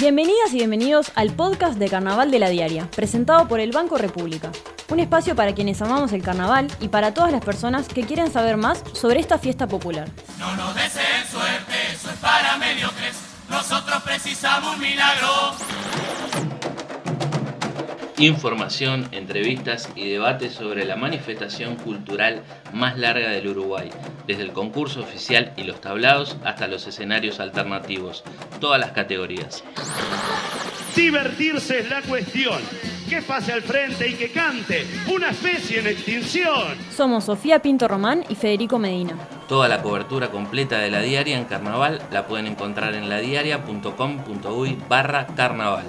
Bienvenidas y bienvenidos al podcast de Carnaval de la Diaria, presentado por el Banco República. Un espacio para quienes amamos el carnaval y para todas las personas que quieren saber más sobre esta fiesta popular. No nos deseen suerte, eso es para mediocres. Nosotros precisamos un milagro. Información, entrevistas y debates sobre la manifestación cultural más larga del Uruguay, desde el concurso oficial y los tablados hasta los escenarios alternativos, todas las categorías. Divertirse es la cuestión. Que pase al frente y que cante. Una especie en extinción. Somos Sofía Pinto Román y Federico Medina. Toda la cobertura completa de la diaria en carnaval la pueden encontrar en ladiaria.com.uy barra carnaval.